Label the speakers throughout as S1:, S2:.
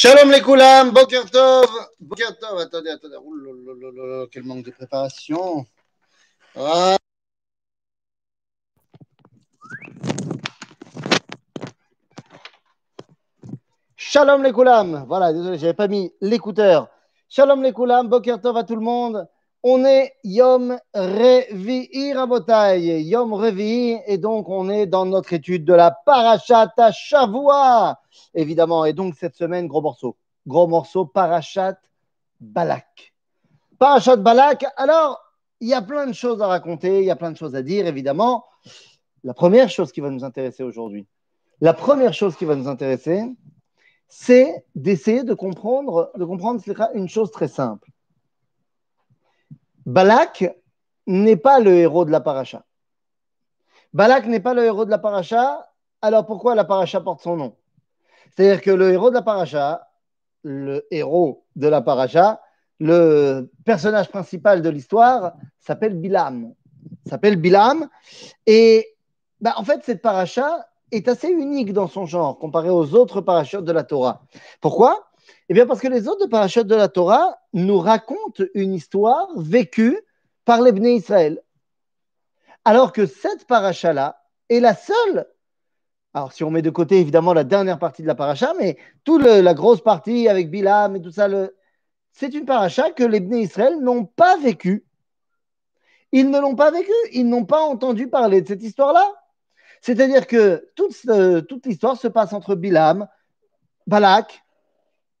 S1: Shalom les Koulam, Boker Tov, Boker Tov, attendez, attendez, quel manque de préparation. Ah. Shalom les Koulam, voilà, désolé, j'avais pas mis l'écouteur. Shalom les Koulam, Boker Tov à tout le monde. On est Yom Revi'i Rabotai, Yom Revi'i, et donc on est dans notre étude de la Parashat Shavua, évidemment. Et donc cette semaine, gros morceau, gros morceau, Parashat Balak. Parashat Balak, alors il y a plein de choses à raconter, il y a plein de choses à dire, évidemment. La première chose qui va nous intéresser aujourd'hui, la première chose qui va nous intéresser, c'est d'essayer de comprendre, de comprendre une chose très simple. Balak n'est pas le héros de la paracha. Balak n'est pas le héros de la paracha, alors pourquoi la paracha porte son nom? C'est-à-dire que le héros de la paracha, le héros de la paracha, le personnage principal de l'histoire s'appelle Bilam. S'appelle Bilam. Et bah, en fait, cette paracha est assez unique dans son genre comparé aux autres parachutes de la Torah. Pourquoi? Eh bien, parce que les autres parachutes de la Torah nous racontent une histoire vécue par les Israël. Alors que cette paracha-là est la seule. Alors, si on met de côté évidemment la dernière partie de la paracha, mais toute la grosse partie avec Bilam et tout ça, c'est une paracha que les Bnei Israël n'ont pas vécue. Ils ne l'ont pas vécue, ils n'ont pas entendu parler de cette histoire-là. C'est-à-dire que toute, euh, toute l'histoire se passe entre Bilam, Balak,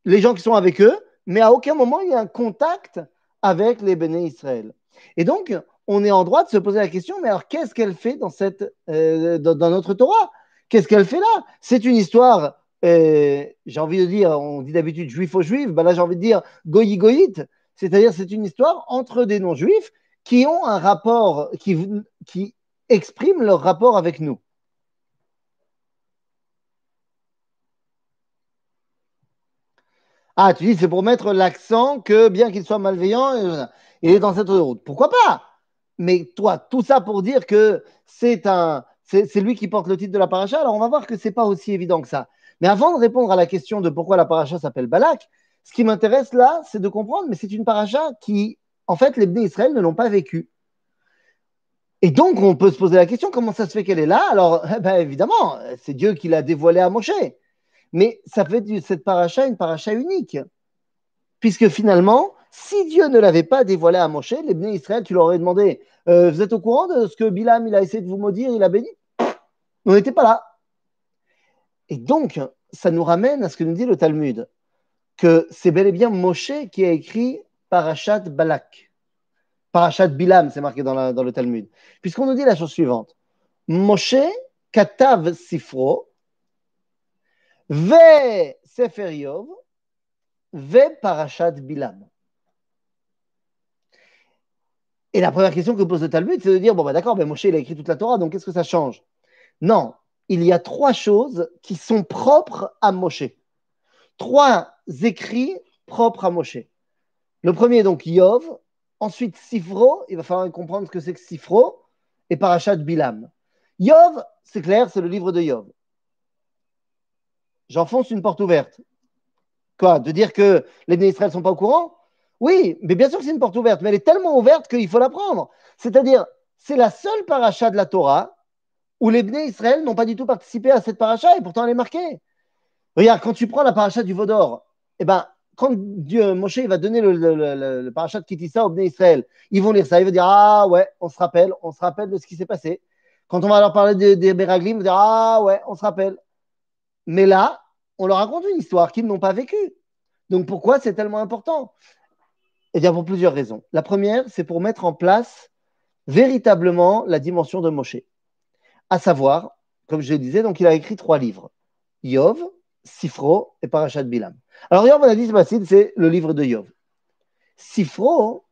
S1: les gens qui sont avec eux, mais à aucun moment il y a un contact avec les béné Israël. Et donc, on est en droit de se poser la question, mais alors qu'est-ce qu'elle fait dans, cette, euh, dans, notre Torah? Qu'est-ce qu'elle fait là? C'est une histoire, euh, j'ai envie de dire, on dit d'habitude juif aux juifs, ben là j'ai envie de dire goyi c'est-à-dire c'est une histoire entre des non-juifs qui ont un rapport, qui expriment leur rapport avec nous. Ah, tu dis, c'est pour mettre l'accent que bien qu'il soit malveillant, euh, il est dans cette route. Pourquoi pas? Mais toi, tout ça pour dire que c'est un, c'est lui qui porte le titre de la paracha. Alors on va voir que c'est pas aussi évident que ça. Mais avant de répondre à la question de pourquoi la paracha s'appelle Balak, ce qui m'intéresse là, c'est de comprendre, mais c'est une paracha qui, en fait, les Bnei Israël ne l'ont pas vécue. Et donc, on peut se poser la question, comment ça se fait qu'elle est là? Alors, eh ben, évidemment, c'est Dieu qui l'a dévoilée à Moshe. Mais ça fait de cette paracha une paracha unique. Puisque finalement, si Dieu ne l'avait pas dévoilé à Moshe, les bénis Israël, tu leur aurais demandé euh, Vous êtes au courant de ce que Bilam il a essayé de vous maudire, il a béni? On n'était pas là. Et donc, ça nous ramène à ce que nous dit le Talmud que c'est bel et bien Moshe qui a écrit Parashat Balak. Parashat Bilam, c'est marqué dans, dans le Talmud. Puisqu'on nous dit la chose suivante Moshe katav sifro Ve Sefer Yov, Ve Parashat Bilam. Et la première question que pose le Talmud, c'est de dire bon, bah, d'accord, mais Moshe, il a écrit toute la Torah, donc qu'est-ce que ça change? Non, il y a trois choses qui sont propres à Moshe. Trois écrits propres à Moshe. Le premier, donc, Yov. Ensuite, Sifro. Il va falloir comprendre ce que c'est que Sifro. Et Parashat Bilam. Yov, c'est clair, c'est le livre de Yov j'enfonce une porte ouverte. Quoi De dire que les Israël ne sont pas au courant? Oui, mais bien sûr que c'est une porte ouverte, mais elle est tellement ouverte qu'il faut la prendre. C'est-à-dire, c'est la seule paracha de la Torah où les Bnei Israël n'ont pas du tout participé à cette paracha et pourtant elle est marquée. Regarde, quand tu prends la paracha du Vaudor, eh ben, quand Dieu, Moshe, va donner le, le, parachat de Kitissa aux Bnei Israël, ils vont lire ça, ils vont dire Ah ouais, on se rappelle, on se rappelle de ce qui s'est passé. Quand on va leur parler des de Beraglim, ils vont dire Ah ouais, on se rappelle. Mais là, on leur raconte une histoire qu'ils n'ont pas vécue. Donc pourquoi c'est tellement important? Eh bien, pour plusieurs raisons. La première, c'est pour mettre en place véritablement la dimension de Moshe. À savoir, comme je le disais, donc il a écrit trois livres Yov, Sifro et Parashat Bilam. Alors, Yov, on a dit, c'est le livre de Yov. Sifro,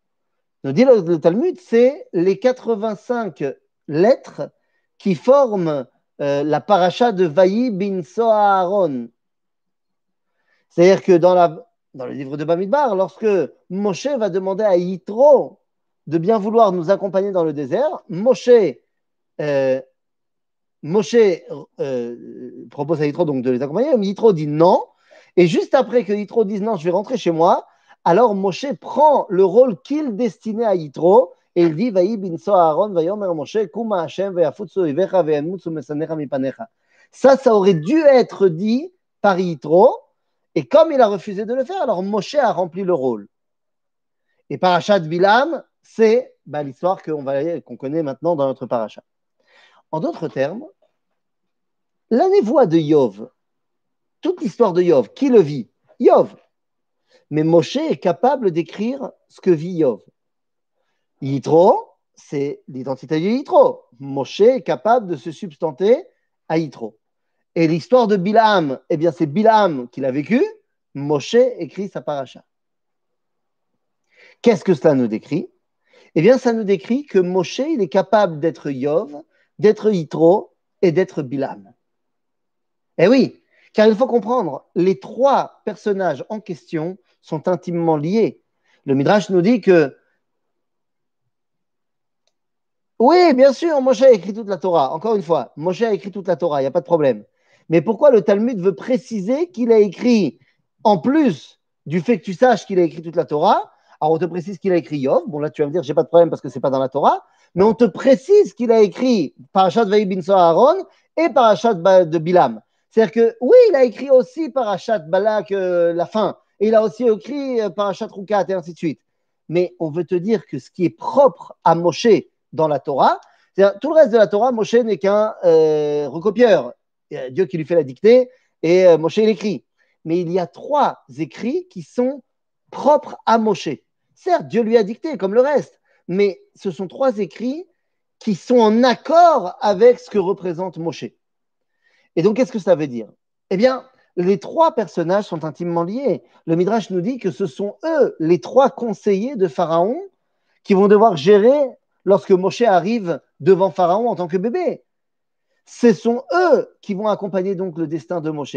S1: nous dit le, Talmud, c'est les 85 lettres qui forment euh, la paracha de Vaï bin Soharon. C'est-à-dire que dans, le livre de Bamidbar, lorsque Moshe va demander à Yitro de bien vouloir nous accompagner dans le désert, Moshe, euh, euh, propose à Yitro de les accompagner, mais Yitro dit non. Et juste après que Yitro dise non, je vais rentrer chez moi, alors Moshe prend le rôle qu'il destinait à Yitro et il dit Ça, ça aurait dû être dit par Yitro, et comme il a refusé de le faire, alors Moshe a rempli le rôle. Et Parashat Bilam, c'est bah, l'histoire qu'on connaît maintenant dans notre parachat. En d'autres termes, la névoie de Yov, toute l'histoire de Yov, qui le vit? Yov. Mais Moshe est capable d'écrire ce que vit Yov. Yitro, c'est l'identité de Yitro. Moshe est capable de se substanter à Yitro. Et l'histoire de Bilam, eh bien, c'est Bilam qui l'a vécu. Moshe écrit sa paracha. Qu'est-ce que cela nous décrit? Eh bien, ça nous décrit que Moshe, il est capable d'être Yov, d'être Yitro et d'être Bilam. Eh oui, car il faut comprendre, les trois personnages en question sont intimement liés. Le Midrash nous dit que oui, bien sûr, Moshe a écrit toute la Torah. Encore une fois, Moshe a écrit toute la Torah, il n'y a pas de problème. Mais pourquoi le Talmud veut préciser qu'il a écrit, en plus du fait que tu saches qu'il a écrit toute la Torah, alors on te précise qu'il a écrit Yov. Bon, là, tu vas me dire, j'ai pas de problème parce que c'est pas dans la Torah. Mais on te précise qu'il a écrit Parashat Vaï bin Aaron et Parashat de Bilam. C'est-à-dire que, oui, il a écrit aussi Parashat Balak, euh, la fin. Et il a aussi écrit euh, Parashat Rukat et ainsi de suite. Mais on veut te dire que ce qui est propre à Moshe, dans la Torah. Tout le reste de la Torah, Moshe n'est qu'un euh, recopieur. Dieu qui lui fait la dictée et euh, Moshe l'écrit. Mais il y a trois écrits qui sont propres à Moshe. Certes, Dieu lui a dicté comme le reste, mais ce sont trois écrits qui sont en accord avec ce que représente Moshe. Et donc, qu'est-ce que ça veut dire? Eh bien, les trois personnages sont intimement liés. Le Midrash nous dit que ce sont eux, les trois conseillers de Pharaon, qui vont devoir gérer lorsque Moshe arrive devant Pharaon en tant que bébé. Ce sont eux qui vont accompagner donc le destin de Moshe.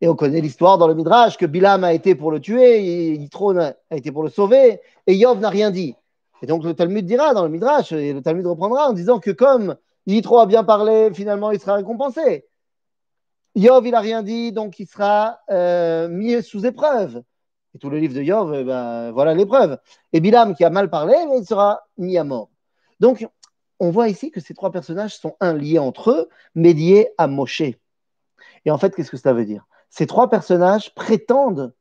S1: Et on connaît l'histoire dans le Midrash que Bilam a été pour le tuer, Yitro a été pour le sauver, et Yov n'a rien dit. Et donc le Talmud dira dans le Midrash, et le Talmud reprendra en disant que comme Yitro a bien parlé, finalement il sera récompensé. Yov, il n'a rien dit, donc il sera euh, mis sous épreuve. Et tout le livre de Yov, eh ben, voilà l'épreuve. Et Bilam, qui a mal parlé, il sera mis à mort. Donc, on voit ici que ces trois personnages sont un liés entre eux, mais liés à Moshe. Et en fait, qu'est-ce que ça veut dire? Ces trois personnages prétendent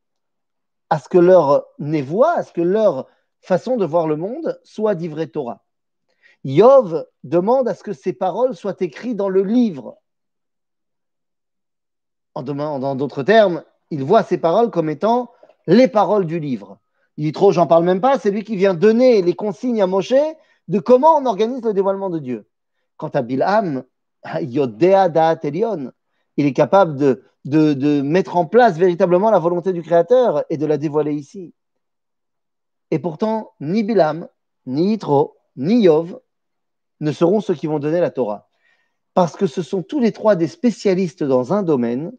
S1: à ce que leur névoie, à ce que leur façon de voir le monde soit d'ivrer Torah. Yov demande à ce que ces paroles soient écrites dans le livre. En d'autres termes, il voit ces paroles comme étant les paroles du livre. Il dit trop, j'en parle même pas, c'est lui qui vient donner les consignes à Moshe de comment on organise le dévoilement de Dieu. Quant à Bilham, Yodea Da'at Elion, il est capable de, de, mettre en place véritablement la volonté du Créateur et de la dévoiler ici. Et pourtant, ni Bilham, ni Yitro, ni Yov ne seront ceux qui vont donner la Torah. Parce que ce sont tous les trois des spécialistes dans un domaine,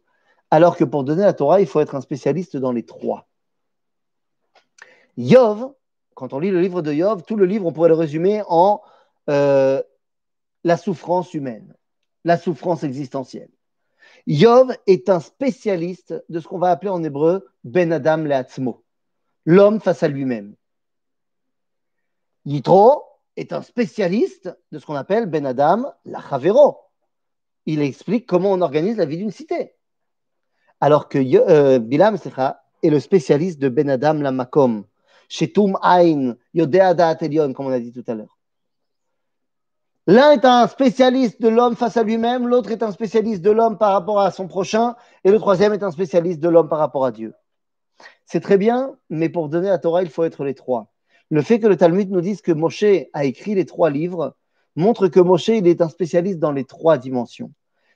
S1: alors que pour donner la Torah, il faut être un spécialiste dans les trois. Yov, quand on lit le livre de Yov, tout le livre, on pourrait le résumer en euh, la souffrance humaine, la souffrance existentielle. Yov est un spécialiste de ce qu'on va appeler en hébreu Ben Adam Leatzmo, l'homme face à lui-même. Yitro est un spécialiste de ce qu'on appelle Ben Adam la Chavero. Il explique comment on organise la vie d'une cité. Alors que euh, Bilam est le spécialiste de Ben Adam la Makom, Shetum Ain, Yodea Elion, comme on a dit tout à l'heure. L'un est un spécialiste de l'homme face à lui-même, l'autre est un spécialiste de l'homme par rapport à son prochain, et le troisième est un spécialiste de l'homme par rapport à Dieu. C'est très bien, mais pour donner la Torah, il faut être les trois. Le fait que le Talmud nous dise que Moshe a écrit les trois livres montre que Moshe il est un spécialiste dans les trois dimensions.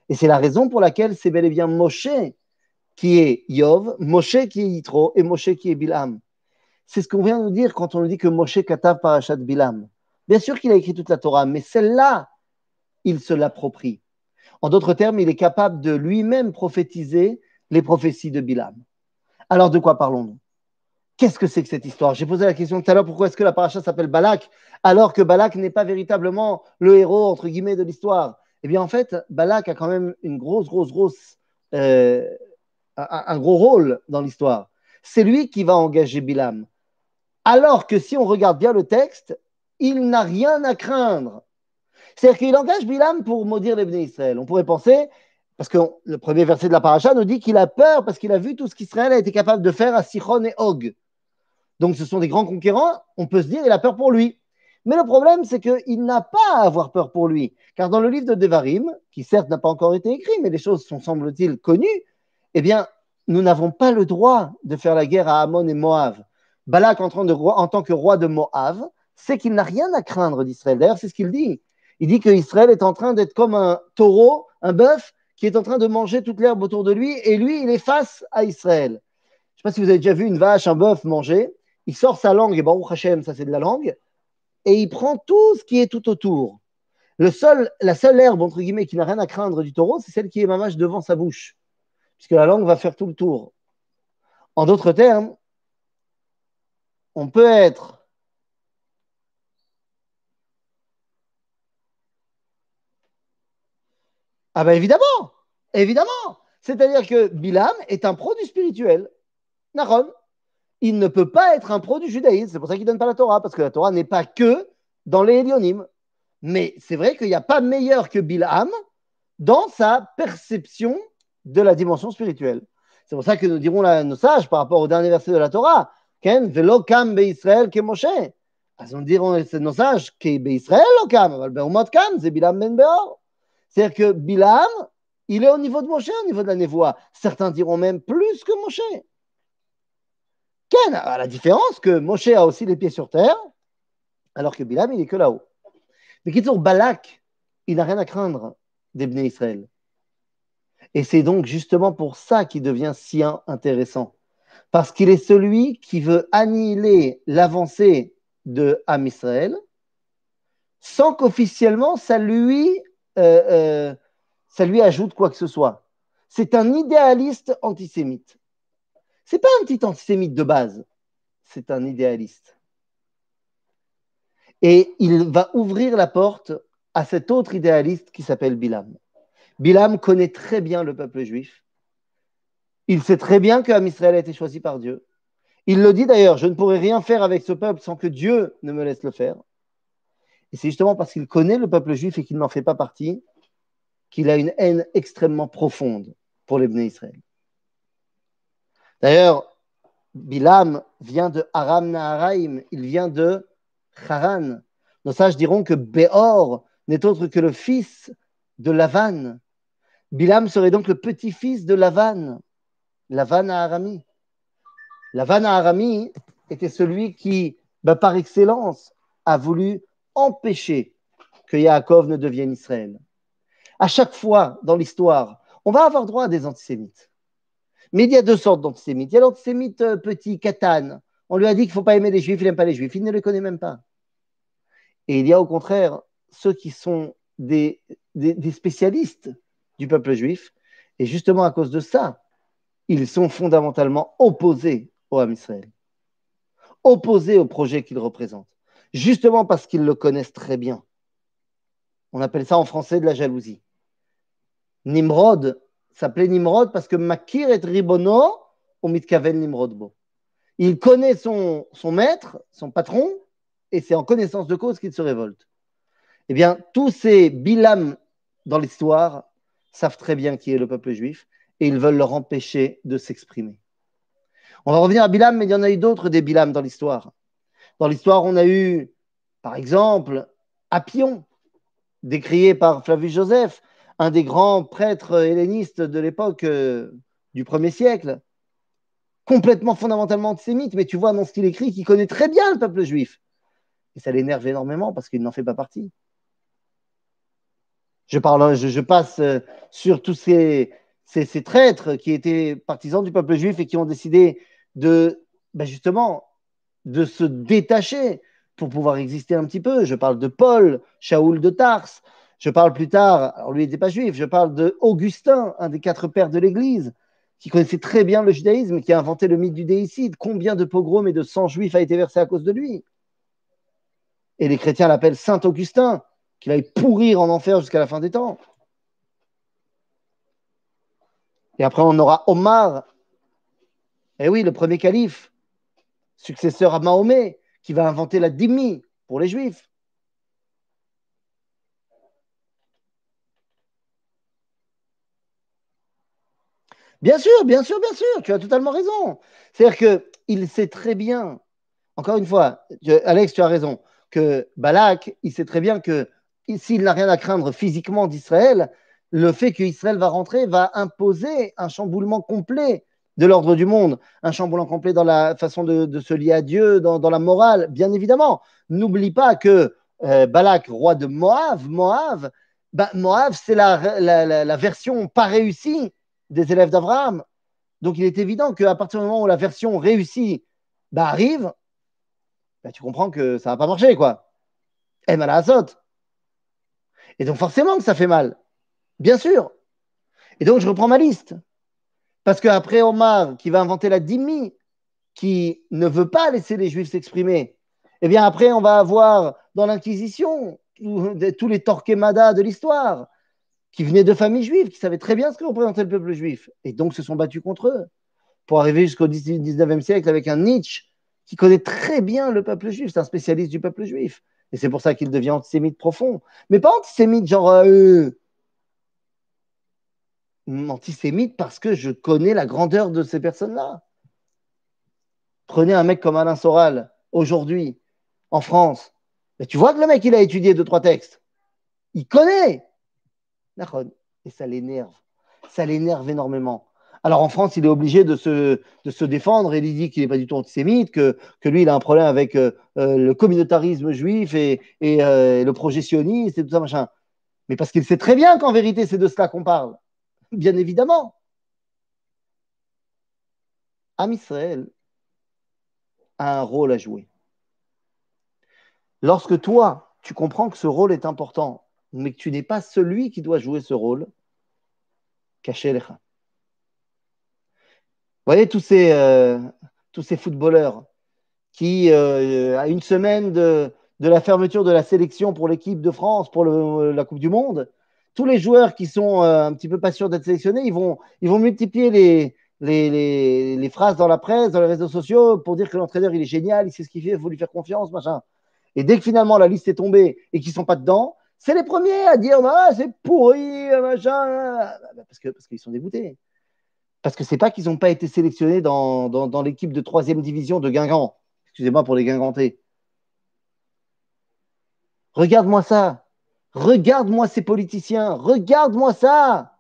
S1: Et c'est la raison pour laquelle c'est bel et bien Moshe qui est Yov, Moshe qui est Yitro et Moshe qui est Bilam. C'est ce qu'on vient de nous dire quand on nous dit que Moshe katav parashat Bilam. Bien sûr qu'il a écrit toute la Torah, mais celle-là, il se l'approprie. En d'autres termes, il est capable de lui-même prophétiser les prophéties de Bilam. Alors de quoi parlons-nous? Qu'est-ce que c'est que cette histoire? J'ai posé la question tout à l'heure, pourquoi est-ce que la paracha s'appelle Balak alors que Balak n'est pas véritablement le héros, entre guillemets, de l'histoire? Eh bien en fait, Balak a quand même une grosse, grosse, grosse, euh, un, gros rôle dans l'histoire. C'est lui qui va engager Bilam. Alors que si on regarde bien le texte, il n'a rien à craindre. C'est-à-dire qu'il engage Bilam pour maudire les bénis Israël. On pourrait penser, parce que le premier verset de la paracha nous dit qu'il a peur parce qu'il a vu tout ce qu'Israël a été capable de faire à Sichon et Og. Donc ce sont des grands conquérants, on peut se dire qu'il a peur pour lui. Mais le problème, c'est qu'il n'a pas à avoir peur pour lui. Car dans le livre de Devarim, qui certes n'a pas encore été écrit, mais les choses sont, semble-t-il, connues, eh bien, nous n'avons pas le droit de faire la guerre à Ammon et Moab. Balak, en, en tant que roi de Moab, sait qu'il n'a rien à craindre d'Israël. D'ailleurs, c'est ce qu'il dit. Il dit qu'Israël est en train d'être comme un taureau, un bœuf, qui est en train de manger toute l'herbe autour de lui, et lui, il est face à Israël. Je ne sais pas si vous avez déjà vu une vache, un bœuf manger. Il sort sa langue, et Baruch Hashem, ça c'est de la langue, et il prend tout ce qui est tout autour. La seule herbe, entre guillemets, qui n'a rien à craindre du taureau, c'est celle qui est mamage devant sa bouche, puisque la langue va faire tout le tour. En d'autres termes, on peut être Ah ben évidemment, évidemment. C'est-à-dire que Bilam est un produit spirituel. Naron, il ne peut pas être un produit judaïsme. C'est pour ça qu'il ne donne pas la Torah, parce que la Torah n'est pas que dans les Hélionymes. Mais c'est vrai qu'il n'y a pas meilleur que Bilam dans sa perception de la dimension spirituelle. C'est pour ça que nous dirons là, nos sages par rapport au dernier verset de la Torah. Mais kam, c'est Bilam ben Beor. C'est-à-dire que Bilam, il est au niveau de Moshe, au niveau de la névoie. Certains diront même plus que Moshe. Ken la différence que Moshe a aussi les pieds sur terre, alors que Bilam, il est que là-haut. Mais qui Balak, il n'a rien à craindre des Israël. Et c'est donc justement pour ça qu'il devient si intéressant. Parce qu'il est celui qui veut annihiler l'avancée de Am Israël sans qu'officiellement ça lui euh, euh, ça lui ajoute quoi que ce soit. C'est un idéaliste antisémite. C'est pas un petit antisémite de base, c'est un idéaliste. Et il va ouvrir la porte à cet autre idéaliste qui s'appelle Bilam. Bilam connaît très bien le peuple juif. Il sait très bien que Israël a été choisi par Dieu. Il le dit d'ailleurs, je ne pourrai rien faire avec ce peuple sans que Dieu ne me laisse le faire. Et c'est justement parce qu'il connaît le peuple juif et qu'il n'en fait pas partie qu'il a une haine extrêmement profonde pour les Bnei Israël. D'ailleurs, Bilam vient de Aram Naharaim, il vient de Haran. Nos sages diront que Béor n'est autre que le fils de Lavan. Bilam serait donc le petit-fils de Lavan, Lavan à Arami. Lavan Arami était celui qui, bah, par excellence, a voulu empêcher que Yaakov ne devienne Israël. À chaque fois dans l'histoire, on va avoir droit à des antisémites. Mais il y a deux sortes d'antisémites. Il y a l'antisémite euh, petit, Katan. On lui a dit qu'il ne faut pas aimer les juifs, il n'aime pas les juifs. Il ne les connaît même pas. Et il y a au contraire ceux qui sont des, spécialistes du peuple juif. Et justement à cause de ça, ils sont fondamentalement opposés au Ham Israël, opposés au projet qu'ils représentent justement parce qu'ils le connaissent très bien. On appelle ça en français de la jalousie. Nimrod s'appelait Nimrod parce que Makir et Ribono au Mitkaven Nimrodbo. Il connaît son, maître, son patron, et c'est en connaissance de cause qu'il se révolte. Eh bien, tous ces Bilam dans l'histoire savent très bien qui est le peuple juif et ils veulent leur empêcher de s'exprimer. On va revenir à Bilam, mais il y en a eu d'autres des Bilam dans l'histoire. Dans l'histoire, on a eu, par exemple, Appion, décrié par Flavius Joseph, un des grands prêtres hellénistes de l'époque euh, du 1er siècle, complètement fondamentalement antisémite, mais tu vois dans ce qu'il écrit qu'il connaît très bien le peuple juif. Et ça l'énerve énormément parce qu'il n'en fait pas partie. Je, passe euh, sur tous ces, ces, traîtres qui étaient partisans du peuple juif et qui ont décidé de, ben justement, de se détacher pour pouvoir exister un petit peu. Je parle de Paul, Shaoul de Tars. Je parle plus tard, alors lui n'était pas juif, je parle de Augustin, un des quatre pères de l'Église, qui connaissait très bien le judaïsme, qui a inventé le mythe du déicide. Combien de pogroms et de sang juifs a été versé à cause de lui? Et les chrétiens l'appellent Saint Augustin, qu'il aille pourrir en enfer jusqu'à la fin des temps. Et après, on aura Omar. Eh oui, le premier calife, successeur à Mahomet, qui va inventer la demi pour les juifs. Bien sûr, bien sûr, bien sûr, tu as totalement raison. C'est-à-dire qu'il sait très bien, encore une fois, Alex, tu as raison, que Balak, il sait très bien que s'il n'a rien à craindre physiquement d'Israël, le fait qu'Israël va rentrer va imposer un chamboulement complet de l'ordre du monde, un chamboulement complet dans la façon de, se lier à Dieu, dans, la morale, bien évidemment. N'oublie pas que euh, Balak, roi de Moab, Moab, bah, Moab, c'est la, version pas réussie des élèves d'Abraham. Donc il est évident qu'à partir du moment où la version réussie bah, arrive, bah, tu comprends que ça ne va pas marcher, quoi. Et mal Et donc forcément que ça fait mal. Bien sûr. Et donc je reprends ma liste. Parce qu'après Omar, qui va inventer la dimi, qui ne veut pas laisser les Juifs s'exprimer, eh bien après on va avoir dans l'Inquisition tous les Torquemada de l'histoire, qui venaient de familles juives, qui savaient très bien ce que représentait le peuple juif, et donc se sont battus contre eux, pour arriver jusqu'au 19e siècle avec un Nietzsche qui connaît très bien le peuple juif, c'est un spécialiste du peuple juif. Et c'est pour ça qu'il devient antisémite profond. Mais pas antisémite genre euh, antisémite parce que je connais la grandeur de ces personnes-là. Prenez un mec comme Alain Soral, aujourd'hui, en France. Tu vois que le mec, il a étudié deux, trois textes. Il connaît. Et ça l'énerve. Ça l'énerve énormément. Alors en France, il est obligé de se, défendre et il dit qu'il n'est pas du tout antisémite, que, lui, il a un problème avec euh, euh, le communautarisme juif et, euh, le projet et tout ça, machin. Mais parce qu'il sait très bien qu'en vérité, c'est de cela qu'on parle. Bien évidemment. Am Israël a un rôle à jouer. Lorsque toi, tu comprends que ce rôle est important, mais que tu n'es pas celui qui doit jouer ce rôle, cachez les Vous voyez tous ces, euh, footballeurs qui, euh, à une semaine de, la fermeture de la sélection pour l'équipe de France, pour la Coupe du Monde, tous les joueurs qui sont euh, un petit peu pas sûrs d'être sélectionnés, ils vont, ils vont multiplier les, les, les, phrases dans la presse, dans les réseaux sociaux pour dire que l'entraîneur il est génial, il sait ce qu'il fait, il faut lui faire confiance, machin. Et dès que finalement la liste est tombée et qu'ils sont pas dedans, c'est les premiers à dire ah, c'est pourri, machin, parce que parce qu'ils sont dégoûtés. Parce que c'est pas qu'ils n'ont pas été sélectionnés dans, dans, dans l'équipe de troisième division de Guingamp. Excusez-moi pour les Guingampais. Regarde-moi ça. Regarde-moi ces politiciens, regarde-moi ça.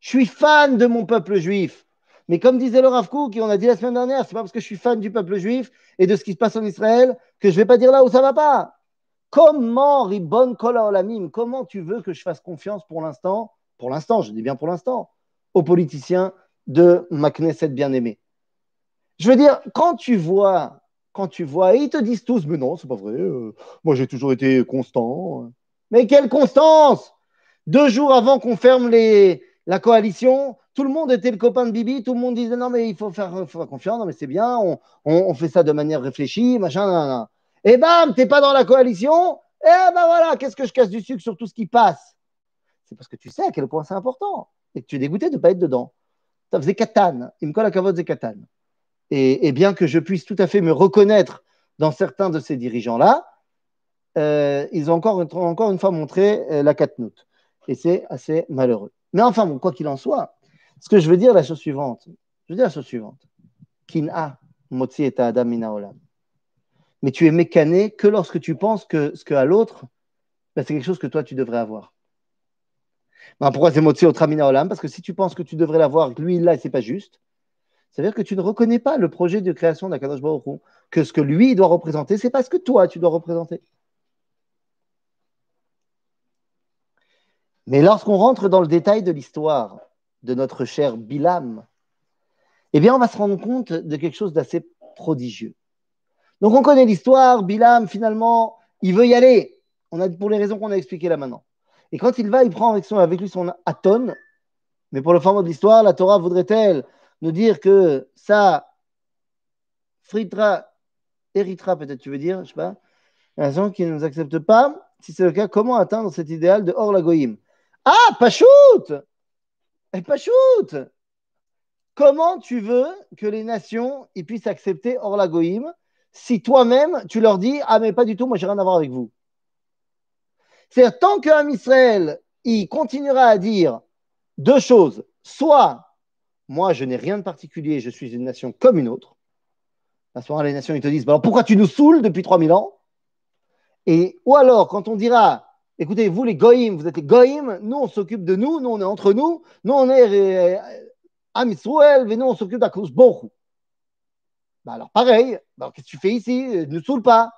S1: Je suis fan de mon peuple juif. Mais comme disait le Rav qui on a dit la semaine dernière, c'est pas parce que je suis fan du peuple juif et de ce qui se passe en Israël que je vais pas dire là où ça va pas. Comment, Ribon Kola Olamim, comment tu veux que je fasse confiance pour l'instant, pour l'instant, je dis bien pour l'instant, aux politiciens de ma Knesset bien-aimée? Je veux dire, quand tu vois, quand tu vois, et ils te disent tous, mais non, c'est pas vrai, euh, moi j'ai toujours été constant. Mais quelle constance Deux jours avant qu'on ferme la coalition, tout le monde était le copain de Bibi, tout le monde disait non mais il faut faire, confiance, non mais c'est bien, on, fait ça de manière réfléchie, machin, Et bam, t'es pas dans la coalition, et ben voilà, qu'est-ce que je casse du sucre sur tout ce qui passe? C'est parce que tu sais à quel point c'est important et que tu es dégoûté de ne pas être dedans. Ça faisait katane, il me colle à cavote de katane. Et, et bien que je puisse tout à fait me reconnaître dans certains de ces dirigeants-là, euh, ils ont encore, encore une fois montré euh, la katnout. Et c'est assez malheureux. Mais enfin, bon, quoi qu'il en soit, ce que je veux dire, la chose suivante, je veux dire la chose suivante. Kin'a, motzi et adam olam. Mais tu es mécané que lorsque tu penses que ce qu'a l'autre, ben, c'est quelque chose que toi, tu devrais avoir. Ben, pourquoi c'est motzi otramina olam? Parce que si tu penses que tu devrais l'avoir, lui, là, c'est pas juste. Ça veut dire que tu ne reconnais pas le projet de création d'Akadosh Baruch que ce que lui doit représenter, c'est pas ce que toi, tu dois représenter. Mais lorsqu'on rentre dans le détail de l'histoire de notre cher Bilam, eh bien, on va se rendre compte de quelque chose d'assez prodigieux. Donc, on connaît l'histoire. Bilam, finalement, il veut y aller. On a, pour les raisons qu'on a expliquées là maintenant. Et quand il va, il prend avec, lui son atone. Mais pour le format de l'histoire, la Torah voudrait-elle nous dire que ça fritra, héritera, peut-être, tu veux dire, je sais pas, la raison qui ne nous accepte pas? Si c'est le cas, comment atteindre cet idéal de hors la ah, Pachout Et pas shoot Comment tu veux que les nations ils puissent accepter Orla Goïm si toi-même tu leur dis Ah, mais pas du tout, moi j'ai rien à voir avec vous? C'est-à-dire, tant qu'un Israël il continuera à dire deux choses. Soit moi je n'ai rien de particulier, je suis une nation comme une autre. À ce moment-là, les nations ils te disent bah, alors pourquoi tu nous saoules depuis 3000 ans? Et ou alors quand on dira écoutez, vous les goïms, vous êtes les goïms, nous on s'occupe de nous, nous on est entre nous, nous on est euh, Am mais nous on s'occupe Borou. Bah alors pareil, bah, qu'est-ce que tu fais ici? Ne saoule pas.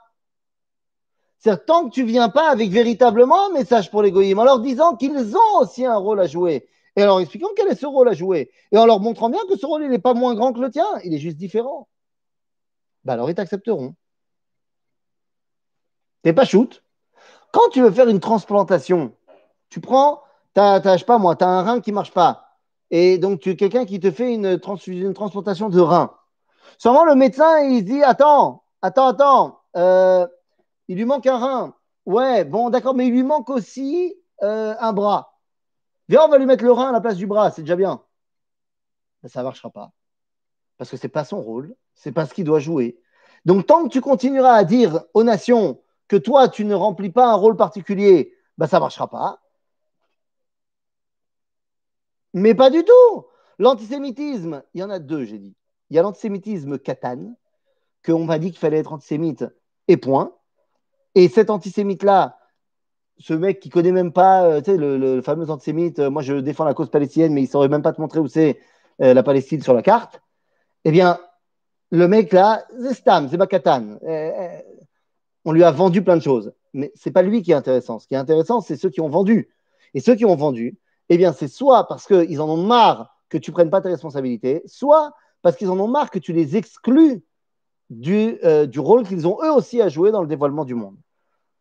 S1: C'est tant que tu viens pas avec véritablement un message pour les goïms, en leur disant qu'ils ont aussi un rôle à jouer, et en leur expliquant quel est ce rôle à jouer, et en leur montrant bien que ce rôle n'est pas moins grand que le tien, il est juste différent. Bah alors ils t'accepteront. T'es pas shoot. Quand tu veux faire une transplantation, tu prends, t'as, je pas moi, tu un rein qui marche pas et donc tu quelqu'un qui te fait une, transplantation de rein. Sûrement le médecin, il dit Attends, attends, attends, euh, il lui manque un rein. Ouais, bon, d'accord, mais il lui manque aussi euh, un bras. Viens, on va lui mettre le rein à la place du bras, c'est déjà bien. Ça ne marchera pas. Parce que ce n'est pas son rôle, ce n'est pas ce qu'il doit jouer. Donc, tant que tu continueras à dire aux nations toi, tu ne remplis pas un rôle particulier, ben, ça ne marchera pas. Mais pas du tout. L'antisémitisme, il y en a deux, j'ai dit. Il y a l'antisémitisme katane, qu'on m'a dit qu'il fallait être antisémite, et point. Et cet antisémite-là, ce mec qui connaît même pas, euh, le, fameux antisémite, euh, moi je défends la cause palestinienne, mais il saurait même pas te montrer où c'est euh, la Palestine sur la carte. Eh bien, le mec là, c'est Stam, c'est. On lui a vendu plein de choses. Mais c'est pas lui qui est intéressant. Ce qui est intéressant, c'est ceux qui ont vendu. Et ceux qui ont vendu, eh bien, c'est soit parce qu'ils en ont marre que tu prennes pas tes responsabilités, soit parce qu'ils en ont marre que tu les exclus du, euh, du rôle qu'ils ont eux aussi à jouer dans le dévoilement du monde.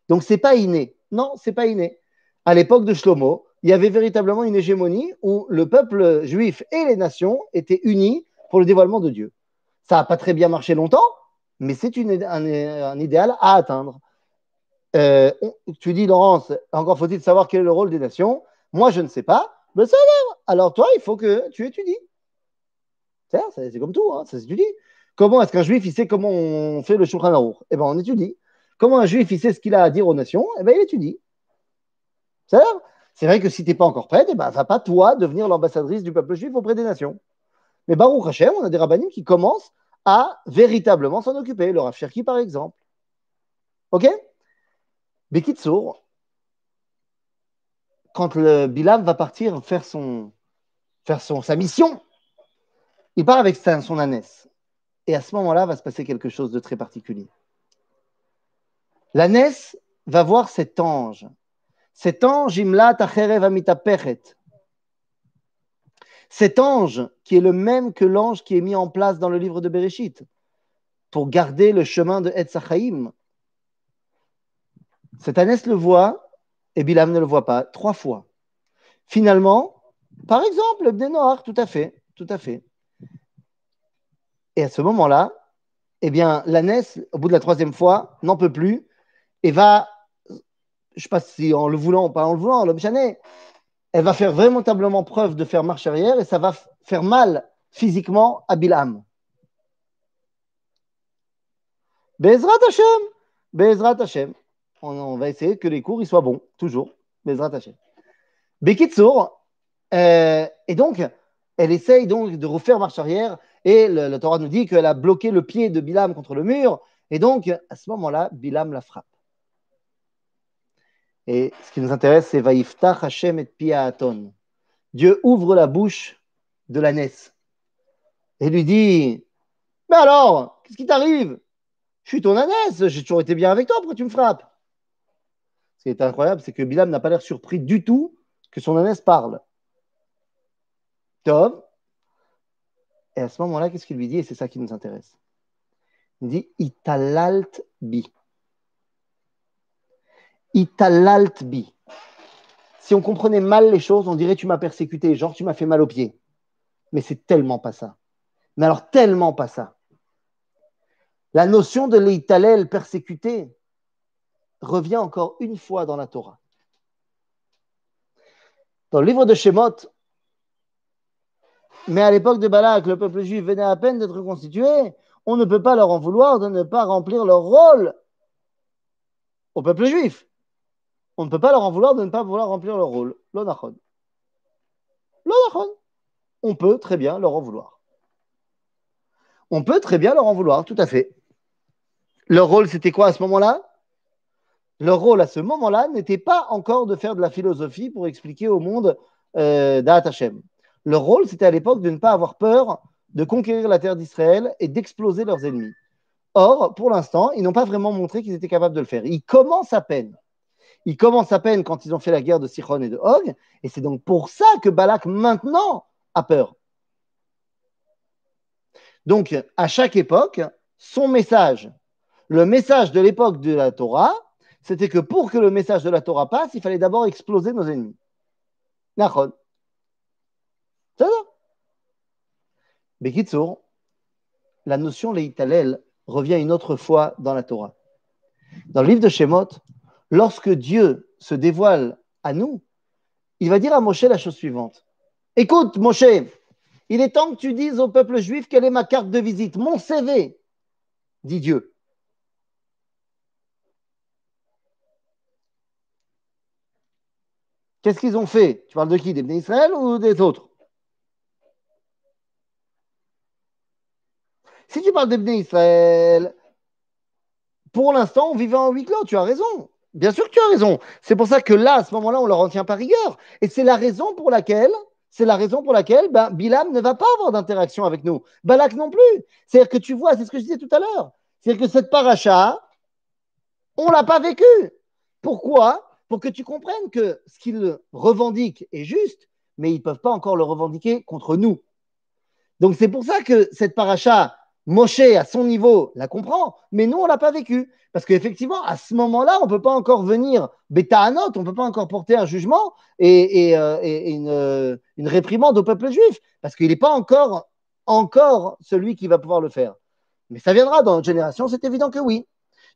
S1: Donc, c'est pas inné. Non, c'est pas inné. À l'époque de Shlomo, il y avait véritablement une hégémonie où le peuple juif et les nations étaient unis pour le dévoilement de Dieu. Ça n'a pas très bien marché longtemps, mais c'est un, idéal à atteindre. Euh, tu dis, Laurence, encore faut-il savoir quel est le rôle des nations. Moi, je ne sais pas. Mais ça Alors, toi, il faut que tu étudies. C'est comme tout, hein, ça s'étudie. Comment est-ce qu'un juif, il sait comment on fait le Shulchan Aruch? Eh bien, on étudie. Comment un juif, il sait ce qu'il a à dire aux nations? Eh bien, il étudie. C'est vrai que si tu n'es pas encore prête, eh ben, va pas toi devenir l'ambassadrice du peuple juif auprès des nations. Mais Baruch Hashem, on a des rabbinim qui commencent à véritablement s'en occuper. Le Rav Cherki, par exemple. OK? Bekitsour, quand le Bilam va partir faire, son, faire son, sa mission, il part avec son ânesse. Et à ce moment-là, va se passer quelque chose de très particulier. L'ânesse va voir cet ange. Cet ange, Imla Tacherev Amitapechet. Cet ange qui est le même que l'ange qui est mis en place dans le livre de Bereshit pour garder le chemin de Etzachaim. Cette ânesse le voit et Bilam ne le voit pas trois fois. Finalement, par exemple, le Noir, tout à fait, tout à fait. Et à ce moment-là, eh l'ânesse, au bout de la troisième fois, n'en peut plus et va, je ne sais pas si en le voulant ou pas en le voulant, l'homme elle va faire véritablement preuve de faire marche arrière et ça va faire mal physiquement à Bilam. Bezrat Hashem, Bezrat Hashem on, va essayer que les cours ils soient bons, toujours. Les rattachés. Bekitsour, euh, et donc, elle essaye donc de refaire marche arrière, et le, Torah nous dit qu'elle a bloqué le pied de Bilam contre le mur, et donc, à ce moment-là, Bilam la frappe. Et ce qui nous intéresse, c'est Vaïftach Hashem et Piaton. Dieu ouvre la bouche de la l'ânesse et lui dit Mais alors, qu'est-ce qui t'arrive? Je suis ton ânesse, j'ai toujours été bien avec toi, pourquoi tu me frappes? Ce qui est incroyable, c'est que Bilam n'a pas l'air surpris du tout que son ânesse parle. Tov. Et à ce moment-là, qu'est-ce qu'il lui dit? Et c'est ça qui nous intéresse. Il dit Italalt bi. Italalt bi. Si on comprenait mal les choses, on dirait tu m'as persécuté, genre tu m'as fait mal aux pieds. Mais c'est tellement pas ça. Mais alors tellement pas ça. La notion de l'italel persécuté, revient encore une fois dans la Torah. Dans le livre de Shemot, Mais à l'époque de Balak, le peuple juif venait à peine d'être constitué. On ne peut pas leur en vouloir de ne pas remplir leur rôle au peuple juif. On ne peut pas leur en vouloir de ne pas vouloir remplir leur rôle. L'onachon. L'onachon. On peut très bien leur en vouloir. On peut très bien leur en vouloir, tout à fait. Leur rôle, c'était quoi à ce moment-là? Leur rôle à ce moment-là n'était pas encore de faire de la philosophie pour expliquer au monde euh, Hashem. Leur rôle, c'était à l'époque de ne pas avoir peur de conquérir la terre d'Israël et d'exploser leurs ennemis. Or, pour l'instant, ils n'ont pas vraiment montré qu'ils étaient capables de le faire. Ils commencent à peine. Ils commencent à peine quand ils ont fait la guerre de Sichon et de Hog, et c'est donc pour ça que Balak maintenant a peur. Donc, à chaque époque, son message, le message de l'époque de la Torah, c'était que pour que le message de la Torah passe, il fallait d'abord exploser nos ennemis. Nachon. C'est ça. Bekitsour, la notion Leitalel revient une autre fois dans la Torah. Dans le livre de Shemot, lorsque Dieu se dévoile à nous, il va dire à Moshe la chose suivante. Écoute, Moshe, il est temps que tu dises au peuple juif quelle est ma carte de visite, mon CV, dit Dieu. Qu'est-ce qu'ils ont fait? Tu parles de qui? Des Israël ou des autres? Si tu parles d'Ebné Israël, pour l'instant, on vivait en huis clos, tu as raison. Bien sûr que tu as raison. C'est pour ça que là, à ce moment-là, on leur en tient par rigueur. Et c'est la raison pour laquelle, c'est la raison pour laquelle ben, Bilam ne va pas avoir d'interaction avec nous. Balak non plus. C'est-à-dire que tu vois, c'est ce que je disais tout à l'heure. C'est-à-dire que cette paracha, on ne l'a pas vécu. Pourquoi? Pour que tu comprennes que ce qu'ils revendiquent est juste, mais ils ne peuvent pas encore le revendiquer contre nous. Donc c'est pour ça que cette paracha, Moshe, à son niveau, la comprend, mais nous, on ne l'a pas vécu. Parce qu'effectivement, à ce moment-là, on ne peut pas encore venir bêta à note, on ne peut pas encore porter un jugement et, euh, une, réprimande au peuple juif, parce qu'il n'est pas encore, encore celui qui va pouvoir le faire. Mais ça viendra dans notre génération, c'est évident que oui.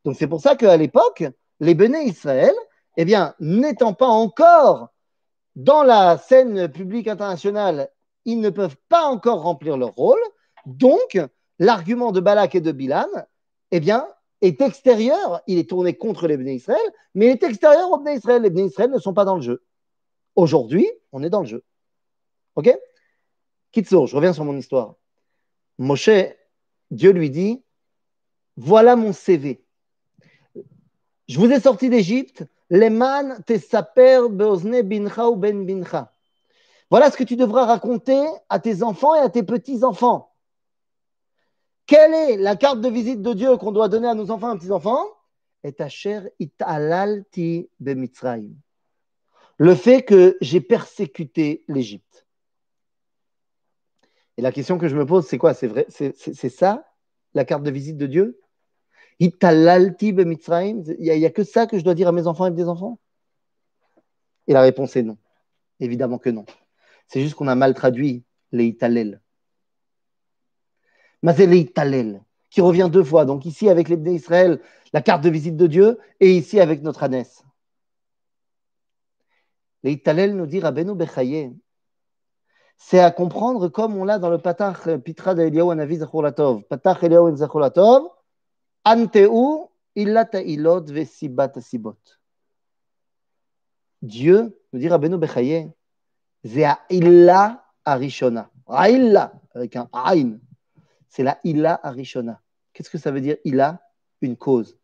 S1: Donc c'est pour ça qu'à l'époque, les béné Israël, eh bien, n'étant pas encore dans la scène publique internationale, ils ne peuvent pas encore remplir leur rôle. Donc, l'argument de Balak et de Bilam, eh bien, est extérieur, il est tourné contre les Bnei Israël, mais il est extérieur aux Bnei Israël. Les Bnei Israël ne sont pas dans le jeu. Aujourd'hui, on est dans le jeu. Ok? Kitsour, je reviens sur mon histoire. Moshe, Dieu lui dit Voilà mon CV. Je vous ai sorti d'Égypte, Leman tesaper beozne bincha ben bincha. Voilà ce que tu devras raconter à tes enfants et à tes petits-enfants. Quelle est la carte de visite de Dieu qu'on doit donner à nos enfants et petits-enfants Le fait que j'ai persécuté l'Égypte. Et la question que je me pose, c'est quoi? C'est vrai C'est ça la carte de visite de Dieu? Italalti Il n'y a, que ça que je dois dire à mes enfants et des enfants Et la réponse est non. Évidemment que non. C'est juste qu'on a mal traduit les italel qui revient deux fois. Donc ici avec les d'Israël, la carte de visite de Dieu, et ici avec notre ânesse. Leitalel nous dit Rabbeinu Bechaye. C'est à comprendre comme on l'a dans le Patach Pitra d'Eliyahu Anavi Zachulatov. Patach Eliyahu Zachulatov, Anteu illa ta'ilot vesibat asibot. Dieu, nous dit Rabbeinu Bechaye, Zea illa arishona. Aïlla, avec un aïn c'est la ila arishona. Qu'est-ce que ça veut dire ila? Une cause.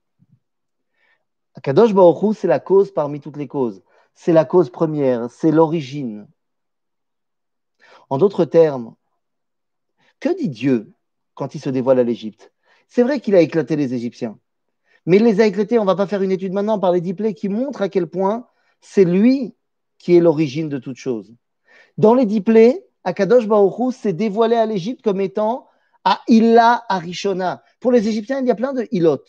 S1: Akadosh Baruch c'est la cause parmi toutes les causes. C'est la cause première, c'est l'origine. En d'autres termes, que dit Dieu quand il se dévoile à l'Égypte? C'est vrai qu'il a éclaté les Égyptiens, mais il les a éclatés, on ne va pas faire une étude maintenant par les diplômes qui montrent à quel point c'est lui qui est l'origine de toute chose. Dans les diplômes, Akadosh Baruch s'est dévoilé à l'Égypte comme étant à Illa Arishona. Pour les Égyptiens, il y a plein de Ilot,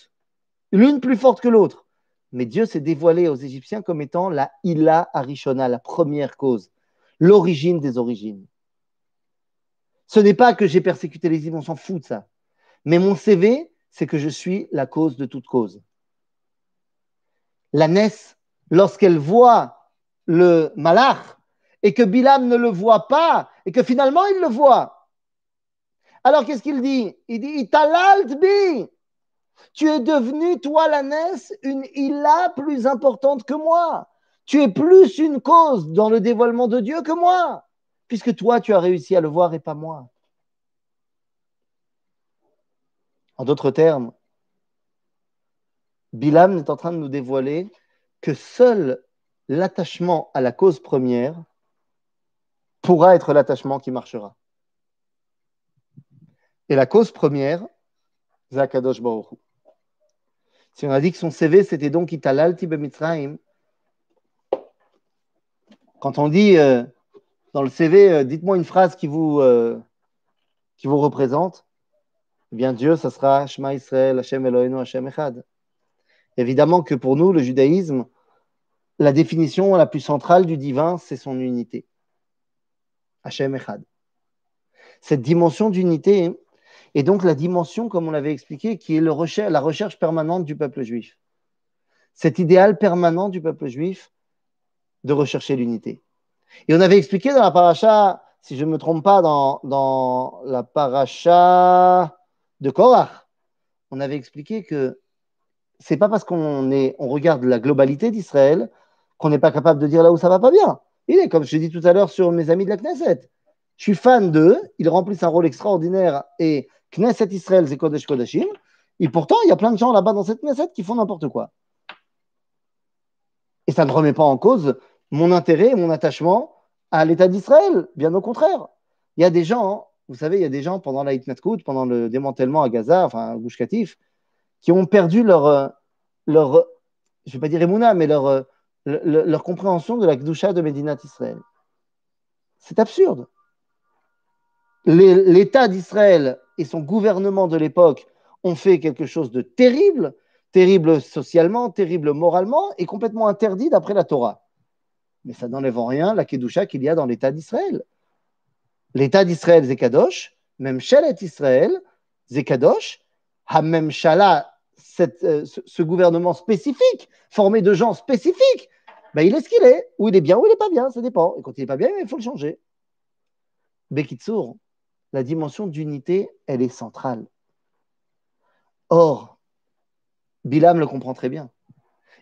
S1: l'une plus forte que l'autre. Mais Dieu s'est dévoilé aux Égyptiens comme étant la Illa Arishona, la première cause, l'origine des origines. Ce n'est pas que j'ai persécuté les Égyptiens, on s'en fout de ça. Mais mon CV, c'est que je suis la cause de toute cause. La Ness, lorsqu'elle voit le malach et que Bilam ne le voit pas et que finalement il le voit. Alors qu'est-ce qu'il dit? Il dit Tu es devenu, toi, la Ness, une illa plus importante que moi. Tu es plus une cause dans le dévoilement de Dieu que moi, puisque toi, tu as réussi à le voir et pas moi. En d'autres termes, Bilam est en train de nous dévoiler que seul l'attachement à la cause première pourra être l'attachement qui marchera. Et la cause première, Zakadosh Baruch Si on a dit que son CV, c'était donc Italal Tibe Mitzrayim, quand on dit euh, dans le CV, euh, dites-moi une phrase qui vous, euh, qui vous représente, eh bien Dieu, ça sera Shema Israël, Hashem Eloheinu, Hashem Echad. Évidemment que pour nous, le judaïsme, la définition la plus centrale du divin, c'est son unité. Hashem Echad. Cette dimension d'unité est donc la dimension, comme on l'avait expliqué, qui est la recherche permanente du peuple juif. Cet idéal permanent du peuple juif de rechercher l'unité. Et on avait expliqué dans la paracha, si je ne me trompe pas, dans, la paracha de Korach, on avait expliqué que c'est pas parce qu'on regarde la globalité d'Israël qu'on n'est pas capable de dire là où ça va pas bien. Il est, comme je l'ai dit tout à l'heure sur mes amis de la Knesset. Je suis fan d'eux, ils remplissent un rôle extraordinaire et Knesset Israël, c'est Kodesh Kodashim. Et pourtant, il y a plein de gens là-bas dans cette Knesset qui font n'importe quoi. Et ça ne remet pas en cause mon intérêt mon attachement à l'État d'Israël. Bien au contraire. Il y a des gens, vous savez, il y a des gens pendant la pendant le démantèlement à Gaza, enfin à Gouche qui ont perdu leur, leur je ne vais pas dire Emouna, mais leur, leur compréhension de la Gdusha de Médinat Israël. C'est absurde. L'État d'Israël son gouvernement de l'époque ont fait quelque chose de terrible, terrible socialement, terrible moralement et complètement interdit d'après la Torah. Mais ça n'enlève en rien la Kedusha qu'il y a dans l'État d'Israël. L'État d'Israël, Zekadosh, même Shalet Israël, Zekadosh, Hamem Shala, euh, ce gouvernement spécifique, formé de gens spécifiques, ben, il est ce qu'il est. Ou il est bien ou il n'est pas bien, ça dépend. Et quand il n'est pas bien, il faut le changer. Bekitsour, la dimension d'unité, elle est centrale. Or, Bilam le comprend très bien.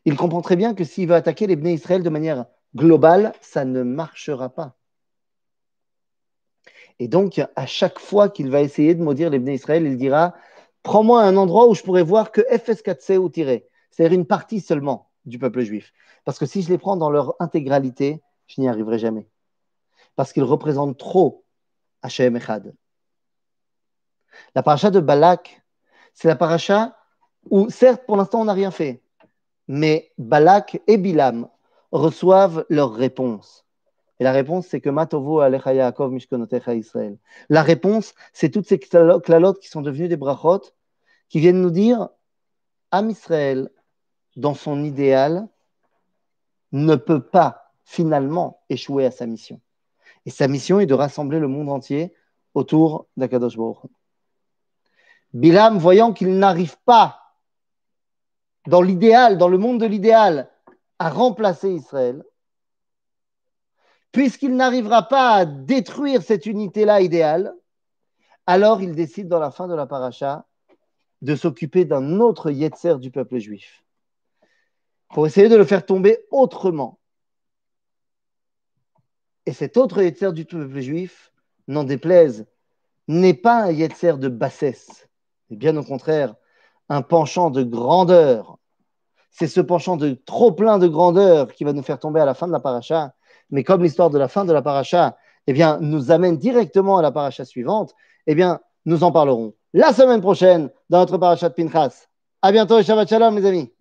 S1: Il comprend très bien que s'il veut attaquer les Israël de manière globale, ça ne marchera pas. Et donc, à chaque fois qu'il va essayer de maudire les Israël, il dira Prends-moi un endroit où je pourrais voir que FS4C ou tiré, c'est-à-dire une partie seulement du peuple juif. Parce que si je les prends dans leur intégralité, je n'y arriverai jamais. Parce qu'ils représentent trop Hachem Echad. La paracha de Balak, c'est la paracha où, certes, pour l'instant, on n'a rien fait, mais Balak et Bilam reçoivent leur réponse. Et la réponse, c'est que Matovo Alecha Yaakov Mishkonotecha Israël. La réponse, c'est toutes ces clalotes qui sont devenues des brachot, qui viennent nous dire Am Israël, dans son idéal, ne peut pas finalement échouer à sa mission. Et sa mission est de rassembler le monde entier autour d'Akadosh Baruch. Bilam, voyant qu'il n'arrive pas dans l'idéal, dans le monde de l'idéal, à remplacer Israël, puisqu'il n'arrivera pas à détruire cette unité-là idéale, alors il décide dans la fin de la paracha de s'occuper d'un autre Yetzer du peuple juif, pour essayer de le faire tomber autrement. Et cet autre Yetzer du peuple juif, n'en déplaise, n'est pas un Yetzer de bassesse, mais bien au contraire, un penchant de grandeur. C'est ce penchant de trop plein de grandeur qui va nous faire tomber à la fin de la paracha. Mais comme l'histoire de la fin de la paracha eh nous amène directement à la paracha suivante, eh bien, nous en parlerons la semaine prochaine dans notre parachat Pinchas. À bientôt et Shabbat Shalom, les amis.